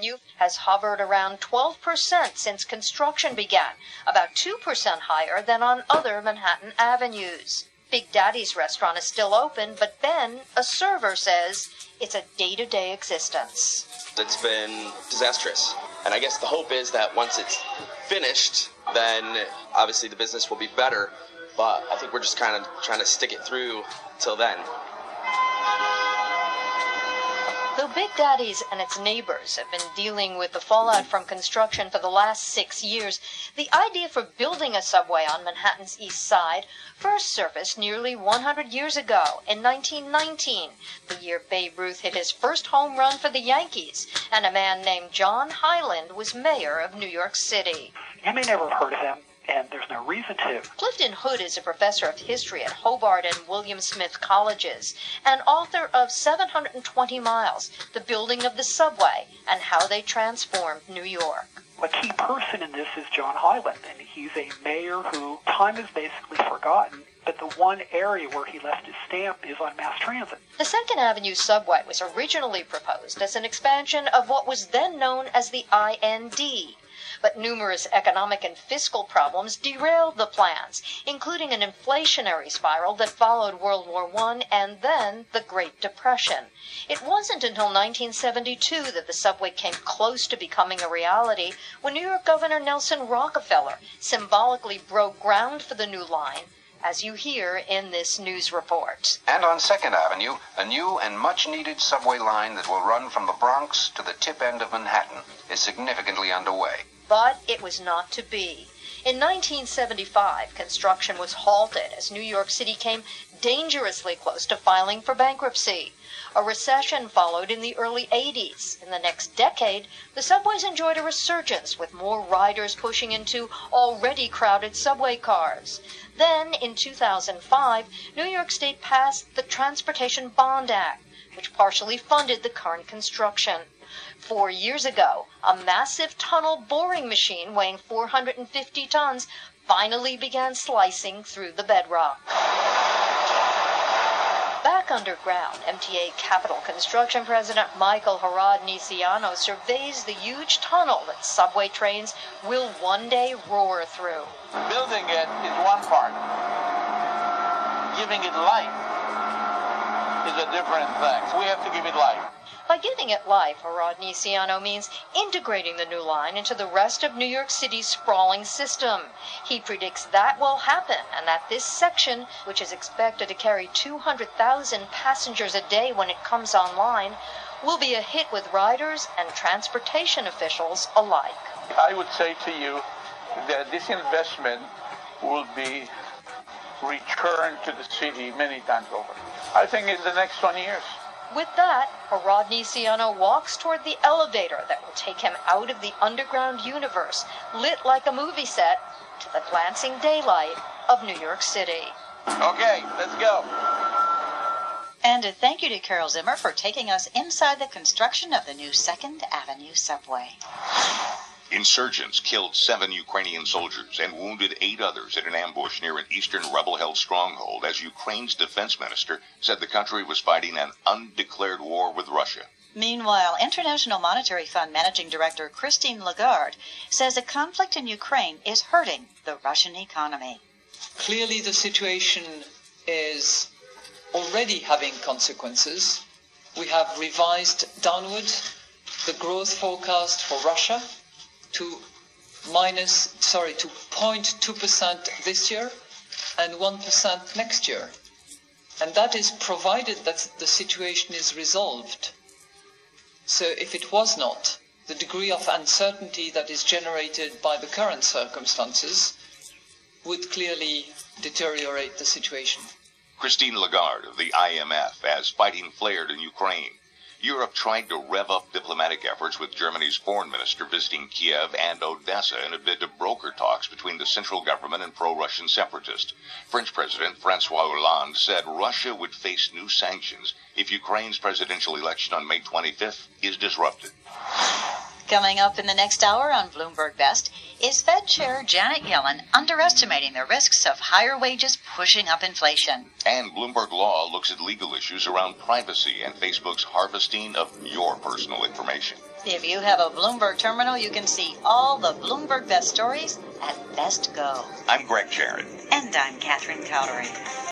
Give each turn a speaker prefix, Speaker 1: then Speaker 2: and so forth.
Speaker 1: Avenue has hovered around 12% since construction began, about 2% higher than on other Manhattan avenues. Big Daddy's restaurant is still open, but Ben, a server, says it's a day to day existence.
Speaker 2: It's been disastrous. And I guess the hope is that once it's finished, then obviously the business will be better. But I think we're just kind of trying to stick it through till then.
Speaker 1: Though Big Daddy's and its neighbors have been dealing with the fallout from construction for the last six years, the idea for building a subway on Manhattan's East Side first surfaced nearly 100 years ago in 1919, the year Babe Ruth hit his first home run for the Yankees, and a man named John Hylan was mayor of New York City.
Speaker 3: You may never have heard of him and there's no reason to.
Speaker 1: Clifton Hood is a professor of history at Hobart and William Smith Colleges and author of 720 Miles The Building of the Subway and How They Transformed New York.
Speaker 3: A key person in this is John Hylan, and he's a mayor who time is basically forgotten one area where he left his stamp is on mass transit.
Speaker 1: The Second Avenue subway was originally proposed as an expansion of what was then known as the IND, but numerous economic and fiscal problems derailed the plans, including an inflationary spiral that followed World War I and then the Great Depression. It wasn't until 1972 that the subway came close to becoming a reality when New York Governor Nelson Rockefeller symbolically broke ground for the new line as you hear in this news report.
Speaker 4: And on 2nd Avenue, a new and much needed subway line that will run from the Bronx to the tip end of Manhattan is significantly underway
Speaker 1: but it was not to be. In 1975, construction was halted as New York City came dangerously close to filing for bankruptcy. A recession followed in the early 80s. In the next decade, the subways enjoyed a resurgence with more riders pushing into already crowded subway cars. Then, in 2005, New York State passed the Transportation Bond Act, which partially funded the current construction. Four years ago, a massive tunnel boring machine weighing 450 tons finally began slicing through the bedrock. Back underground, MTA Capital Construction President Michael Horodniceanu surveys the huge tunnel that subway trains will one day roar through.
Speaker 5: Building it is one part. Giving it life is a different thing. We have to give it life.
Speaker 1: By giving it life, Horodniceanu means integrating the new line into the rest of New York City's sprawling system. He predicts that will happen and that this section, which is expected to carry 200,000 passengers a day when it comes online, will be a hit with riders and transportation officials alike.
Speaker 5: I would say to you that this investment will be returned to the city many times over. I think in the next 20 years.
Speaker 1: With that, Horodniceanu walks toward the elevator that will take him out of the underground universe, lit like a movie set, to the glancing daylight of New York City.
Speaker 5: Okay, let's go.
Speaker 6: And a thank you to Carol Zimmer for taking us inside the construction of the new Second Avenue subway.
Speaker 7: Insurgents killed seven Ukrainian soldiers and wounded eight others in an ambush near an eastern rebel held stronghold as Ukraine's defense minister said the country was fighting an undeclared war with Russia.
Speaker 6: Meanwhile, International Monetary Fund Managing Director Christine Lagarde says the conflict in Ukraine is hurting the Russian economy.
Speaker 8: Clearly, the situation is already having consequences. We have revised downward the growth forecast for Russia to minus, sorry, to 0.2% this year and 1% next year. And that is provided that the situation is resolved. So if it was not, the degree of uncertainty that is generated by the current circumstances would clearly deteriorate the situation.
Speaker 7: Christine Lagarde of the IMF as fighting flared in Ukraine. Europe tried to rev up diplomatic efforts with Germany's foreign minister visiting Kiev and Odessa in a bid to broker talks between the central government and pro-Russian separatists. French President Francois Hollande said Russia would face new sanctions if Ukraine's presidential election on May 25th is disrupted.
Speaker 6: Coming up in the next hour on Bloomberg Best is Fed Chair Janet Yellen underestimating the risks of higher wages pushing up inflation.
Speaker 7: And Bloomberg Law looks at legal issues around privacy and Facebook's harvesting of your personal information.
Speaker 6: If you have a Bloomberg terminal, you can see all the Bloomberg Best stories at Best Go.
Speaker 7: I'm Greg Jarrett.
Speaker 6: And I'm Catherine Cowdery.